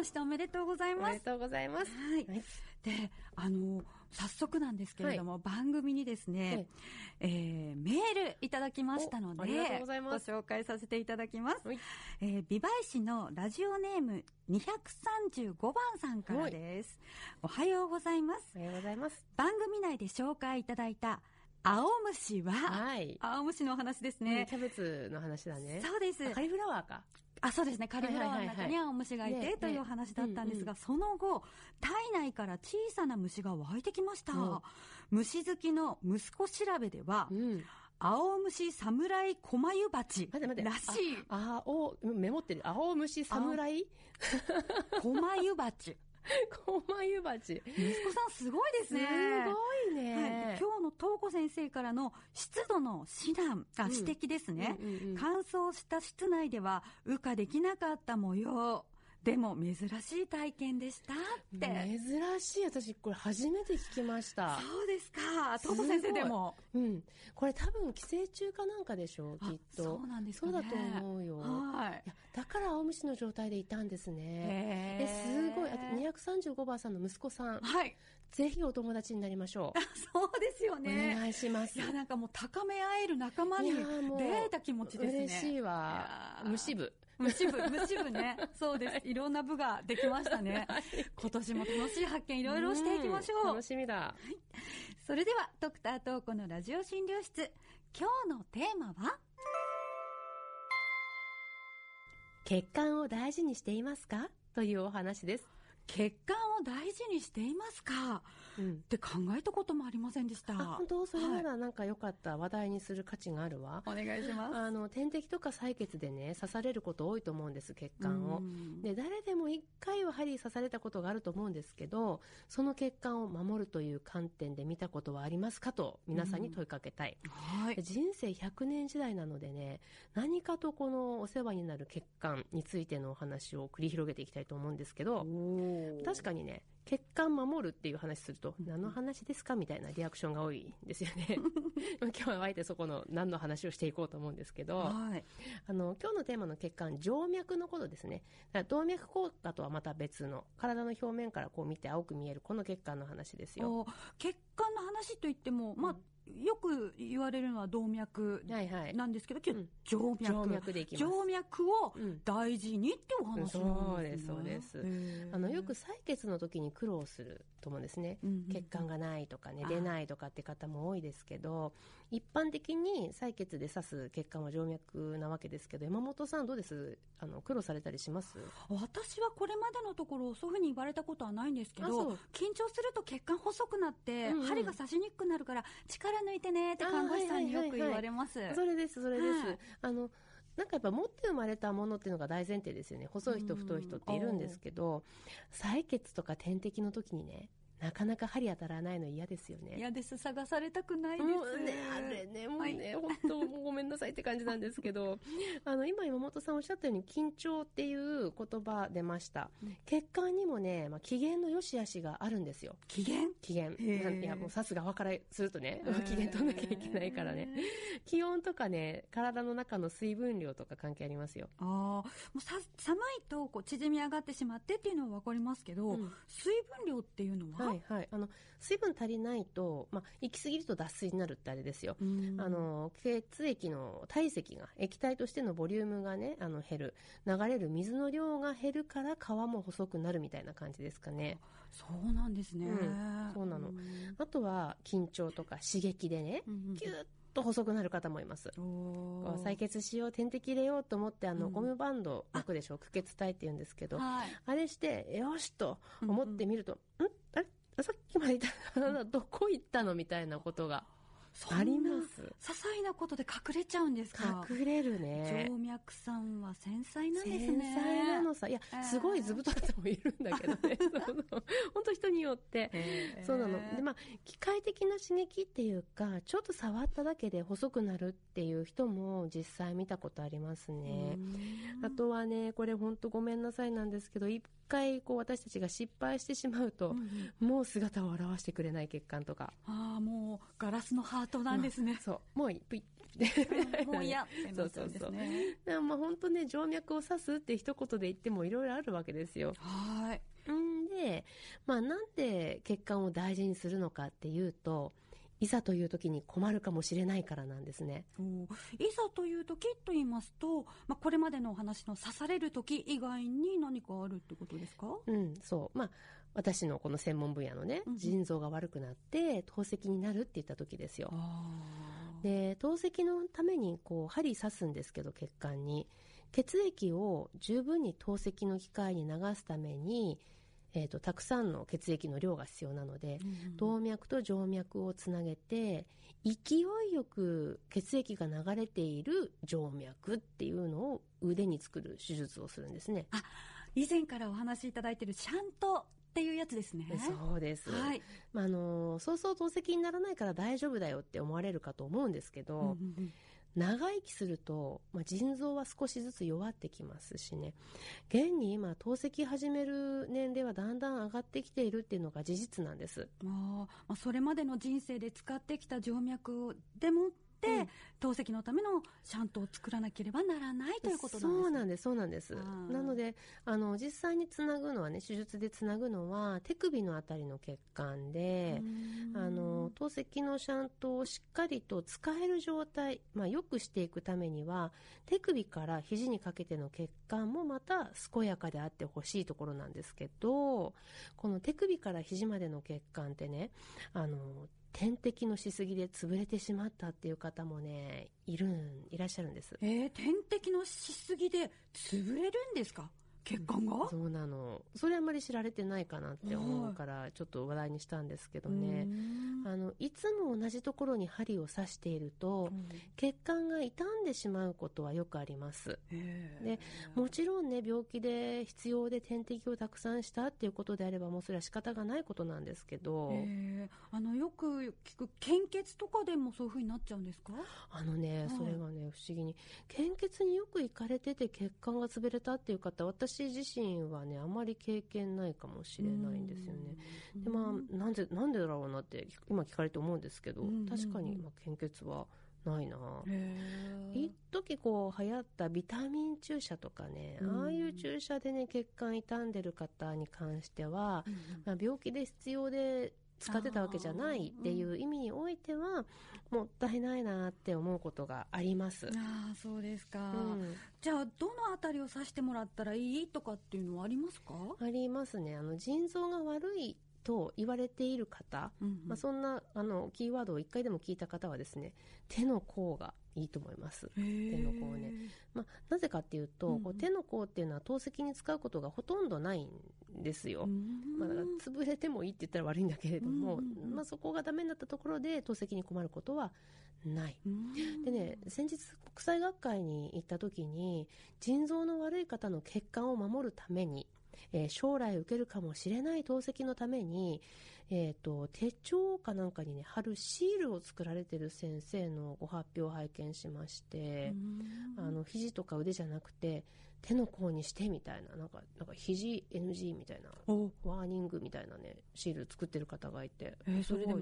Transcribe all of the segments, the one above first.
ましておめでとうございます。おめでとうございます。はい。はいで、あの、早速なんですけれども、番組にですね、えーメールいただきましたので、おありがとうございます紹介させていただきます。はいえー美唄市のラジオネーム235番さんからです。おはようございます。おはようございます。番組内で紹介いただいた、青虫は、はい。青虫のお話ですね、ね。キャベツの話だね。そうです。あカリフラワーか。あ、そうですね。カリフラワーの中に青虫がいて、ねというお話だったんですが、ねその後、体内から小さな虫が湧いてきました。うん虫好きの息子調べでは、うん。青虫侍小ユバチ待って待って。らしい。あ、青、メモってる。青虫侍？小ユバチ。コマユバチ。息子さんすごいですすね。ごいはい、ね。今日の東子先生からの湿度の指南、あ、うん指摘ですね、うんうんうん乾燥した室内では羽化できなかった模様。でも珍しい体験でしたって。珍しい。私、これ初めて聞きました。そうですか。東子先生でも。うん。これ多分寄生虫かなんかでしょう、きっと。そうなんですかね。そうだと思うよ。はいだから青虫の状態でいたんですね。へえ、すごい。あと235番さんの息子さん。はい。ぜひお友達になりましょそうですよう。おね。願いします。いや、なんかもう高め合える仲間に出会えた気持ちですね。嬉しいわいや。ー虫部。虫部、虫部ね。そうです。いろんな部ができましたね。今年も楽しい発見いろいろしていきましょう。ん楽しみだ。それでは、ドクタートーコのラジオ診療室。今日のテーマは？血管を大事にしていますか？というお話です。血管を大事にしていますか？うんって考えたこともありませんでした。あ、本当？それなはいらなんか良かった。話題にする価値があるわ。お願いします。あの、点滴とか採血でね、刺されること多いと思うんです、血管をう。んで、誰でも一回は針刺されたことがあると思うんですけど、その血管を守るという観点で見たことはありますかと、皆さんに問いかけたい。はいで。人生100年時代なのでね、何かとこのお世話になる血管についてのお話を繰り広げていきたいと思うんですけど、確かにね、血管守るっていう話すると、何の話ですかみたいなリアクションが多いんですよね。今日はあえてそこの何の話をしていこうと思うんですけど、はい。あの、今日のテーマの血管、静脈のことですね。動脈硬化とはまた別の、体の表面からこう見て青く見えるこの血管の話ですよ。お血管の話といっても、まあ、よく言われるのは動脈はいはい。なんですけど、今日うん静脈。静脈でいきます。静脈をうん。大事にってお話なんですね。そうですそうへー。あの、よく採血の時に苦労すると思うんですね。うんうん血管がないとかねあ、出ないとかって方も多いですけど、一般的に採血で刺す血管は静脈なわけですけど、山本さんどうです？あの、苦労されたりします？私はこれまでのところそういうふうに言われたことはないんですけどう。緊張すると血管細くなって、うんうん。針が刺しにくくなるから力抜いてねって看護師さんによく言われます。それです、それです。はいあの、なんかやっぱ持って生まれたものっていうのが大前提ですよね。細い人、うん太い人っているんですけど、採血とか点滴の時にね、なかなか針当たらないの嫌ですよね。嫌です探されたくないです。もうね、あれね、もうね、本当もうごめんなさいって感じなんですけど、あの、今山本さんおっしゃったように、緊張っていう言葉出ました。血管にもね、まあ、機嫌の良し悪しがあるんですよ。機嫌？機嫌。ーいや、もうさすが分からするとね機嫌取んなきゃいけないからね。気温とかね、体の中の水分量とか関係ありますよ。ああ、もうさ寒いとこう縮み上がってしまってっていうのはわかりますけど、うん水分量っていうのは、はいはい。あの、水分足りないと、まあ、行き過ぎると脱水になるってあれですよ。うんあの、血液の体積が、液体としてのボリュームがね、あの、減る。流れる水の量が減るから皮も細くなるみたいな感じですかね。そうなんですね。うんそうなのんあとは、緊張とか刺激でねうんうん、キューッと細くなる方もいます。採血しよう、点滴入れようと思って、あの、うんゴムバンド巻くでしょ、区血体って言うんですけど、はい。あれして、よしと思ってみると、ん？あれ？さっきまでいたのどこ行ったのみたいなことがあります？些細なことで隠れちゃうんですか？隠れるね。静脈さんは繊細なんです繊ね。細なのさ。いやえー、すごい図太い人もいるんだけどね。本当人によって。へーそうなの。で、まあ、機械的な刺激っていうか、ちょっと触っただけで細くなるっていう人も実際見たことありますね。うんあとはね、これ本当ごめんなさいなんですけど、一回こう私たちが失敗してしまうと、もう姿を現してくれない血管とか。ああ、もうガラスのハートなんですね。そう。もうピッ、もう嫌ってなっちゃうんですね。だからまあ本当ね、静脈を刺すって一言で言ってもいろいろあるわけですよ。はい。んで、まあなんで血管を大事にするのかっていうと、いざという時に困るかもしれないからなんですね。いざという時と言いますと、まあ、これまでのお話の刺される時以外に何かあるってことですか？うん、そう。まあ、私のこの専門分野のね、腎臓が悪くなって透析になるって言った時ですよ。あで、透析のためにこう針刺すんですけど血管に。血液を十分に透析の機械に流すために、えー、とたくさんの血液の量が必要なので、動脈と静脈をつなげて勢いよく血液が流れている静脈っていうのを腕に作る手術をするんですね。以前からお話しいただいているシャントっていうやつですね。そうです、はい。まあ、あのそうそう透析にならないから大丈夫だよって思われるかと思うんですけど、うんうんうん長生きすると、まあ、腎臓は少しずつ弱ってきますしね。現に今透析始める年齢はだんだん上がってきているっていうのが事実なんです。あまあ、それまでの人生で使ってきた静脈でも、透析のためのシャントを作らなければならないということなんですそうなんですそうなんです。なのであの実際につなぐのはね手術でつなぐのは手首のあたりの血管で、あの透析のシャントをしっかりと使える状態、まあ、よくしていくためには手首から肘にかけての血管もまた健やかであってほしいところなんですけどこの手首から肘までの血管ってねあの点滴のしすぎで潰れてしまったっていう方もねいるんいらっしゃるんです。えー、点滴のしすぎで潰れるんですか？血管が、そうなの。それあんまり知られてないかなって思うからちょっと話題にしたんですけどね。あのいつも同じところに針を刺していると血管が傷んでしまうことはよくあります。でもちろんね病気で必要で点滴をたくさんしたっていうことであればもうそれは仕方がないことなんですけど、え。ーあのよく聞く献血とかでもそういうふうになっちゃうんですか？あのね、はい。それがね不思議に。献血によく行かれてて血管が潰れたっていう方私自身はねあまり経験ないかもしれないんですよね。うん。でまあなんでなんでだろうなって今聞かれて思うんですけど、確かに、まあ、献血はないな。一時こう流行ったビタミン注射とかね、うん。ああいう注射でね血管傷んでる方に関しては、まあ、病気で必要で使ってたわけじゃないっていう意味においては、もったいないなって思うことがあります。ああそうですか、うん。じゃあどのあたりを刺してもらったらいいとかっていうのはありますか、ありますね。あの腎臓が悪いと言われている方、うんうん。まあ、そんなあのキーワードを一回でも聞いた方はですね手の甲がいいと思います。手の甲ねまあ、なぜかっていうと、こう手の甲っていうのは透析に使うことがほとんどないんですよ。うん。まあ、だから潰れてもいいって言ったら悪いんだけれども、まあ、そこがダメになったところで透析に困ることはない。うん。でね、先日国際学会に行った時に腎臓の悪い方の血管を守るために、えー将来受けるかもしれない透析のために、えー、と手帳かなんかにね貼るシールを作られてる先生のご発表を拝見しまして、うん。あの肘とか腕じゃなくて手の甲にしてみたいななんかなんか肘 NG みたいなお。ワーニングみたいなねシール作ってる方がいて、えーそれでも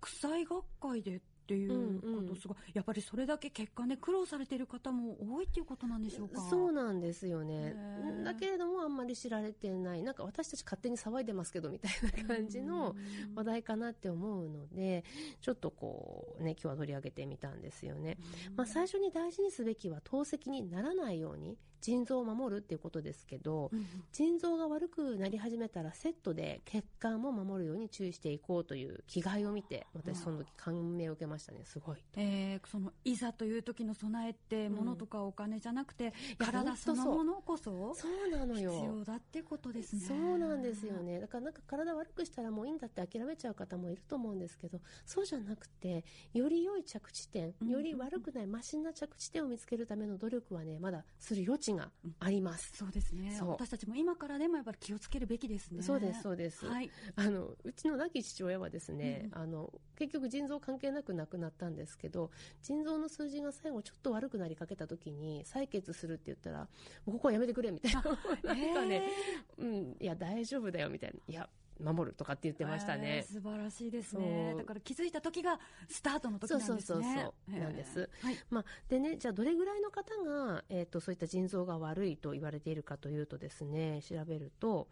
国際学会でっていうことすごい、やっぱりそれだけ血管で苦労されてる方も多いっていうことなんでしょうか？そうなんですよね。だけれどもあんまり知られてない。なんか私たち勝手に騒いでますけどみたいな感じのうん話題かなって思うのでちょっとこうね今日は取り上げてみたんですよね、まあ、最初に大事にすべきは透析にならないように腎臓を守るっていうことですけどうん腎臓が悪くなり始めたらセットで血管も守るように注意していこうという気概を見て私その時感銘を受けましたねすごい。えーそのいざという時の備えってうん。物とかお金じゃなくて、や体そのものこそそう。なの必よ要だってことですね。そうなんですよね。だからなんか体悪くしたらもういいんだって諦めちゃう方もいると思うんですけどそうじゃなくてより良い着地点うんより悪くないマシな着地点を見つけるための努力はねまだする余地があります、そうですね。私たちも今からでもやっぱり気をつけるべきですね。そうですそうです、はい。あのうちの亡き父親はですね、あの結局腎臓関係なく亡くなったんですけど腎臓の数字が最後ちょっと悪くなりかけた時に採血するって言ったらもうここはやめてくれみたいな。なんかね、うん、いや大丈夫だよみたいな。いや守るとかって言ってましたね。素晴らしいですね。だから気づいた時がスタートの時なんですね。そうそうそうなんです。はい、まあ、でね、じゃあどれぐらいの方が、えっ、ー、と、そういった腎臓が悪いと言われているかというとですね、調べると、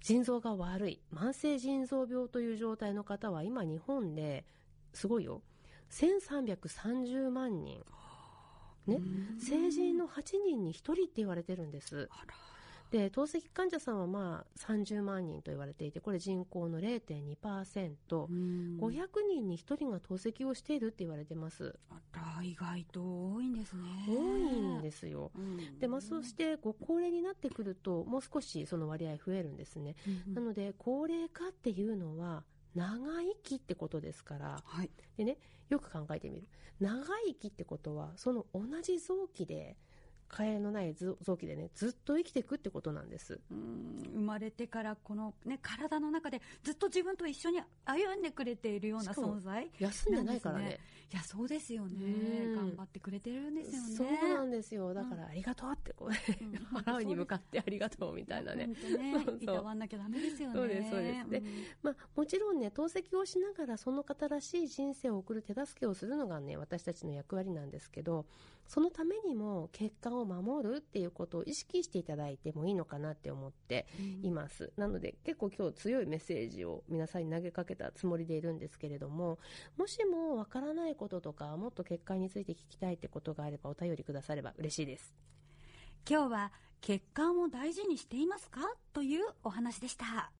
腎臓が悪い、慢性腎臓病という状態の方は今日本ですごいよ。1330万人。ね、成人の8人に1人って言われてるんです。で透析患者さんはまあ30万人と言われていてこれ人口の 0.2%500 人に1人が透析をしているって言われてます。あら意外と多いんですね。多いんですよ、でまあ、そしてご高齢になってくるともう少しその割合増えるんですね、なので高齢化っていうのは長生きってことですから、はい、でね、よく考えてみる。長生きってことは、その同じ臓器で替えのない臓器でね、ずっと生きていくってことなんです。生まれてからこのね、体の中でずっと自分と一緒に歩んでくれているような存在、休んでないからね。いや、そうですよね。頑張ってくれてるんですよね。そうなんですよ。だから、ありがとうってこうね、うん、払うに向かってありがとうみたいなね。ね いたわんなきゃダメですよね。そうです、そうです。で、まあ、もちろんね、透析をしながらその方らしい人生を送る手助けをするのがね、私たちの役割なんですけど、そのためにも血管を守るっていうことを意識していただいてもいいのかなって思っています。うん、なので結構今日強いメッセージを皆さんに投げかけたつもりでいるんですけれども、もしもわからないこととか、もっと血管について聞きたいってことがあればお便りくだされば嬉しいです。今日は血管を大事にしていますか？というお話でした。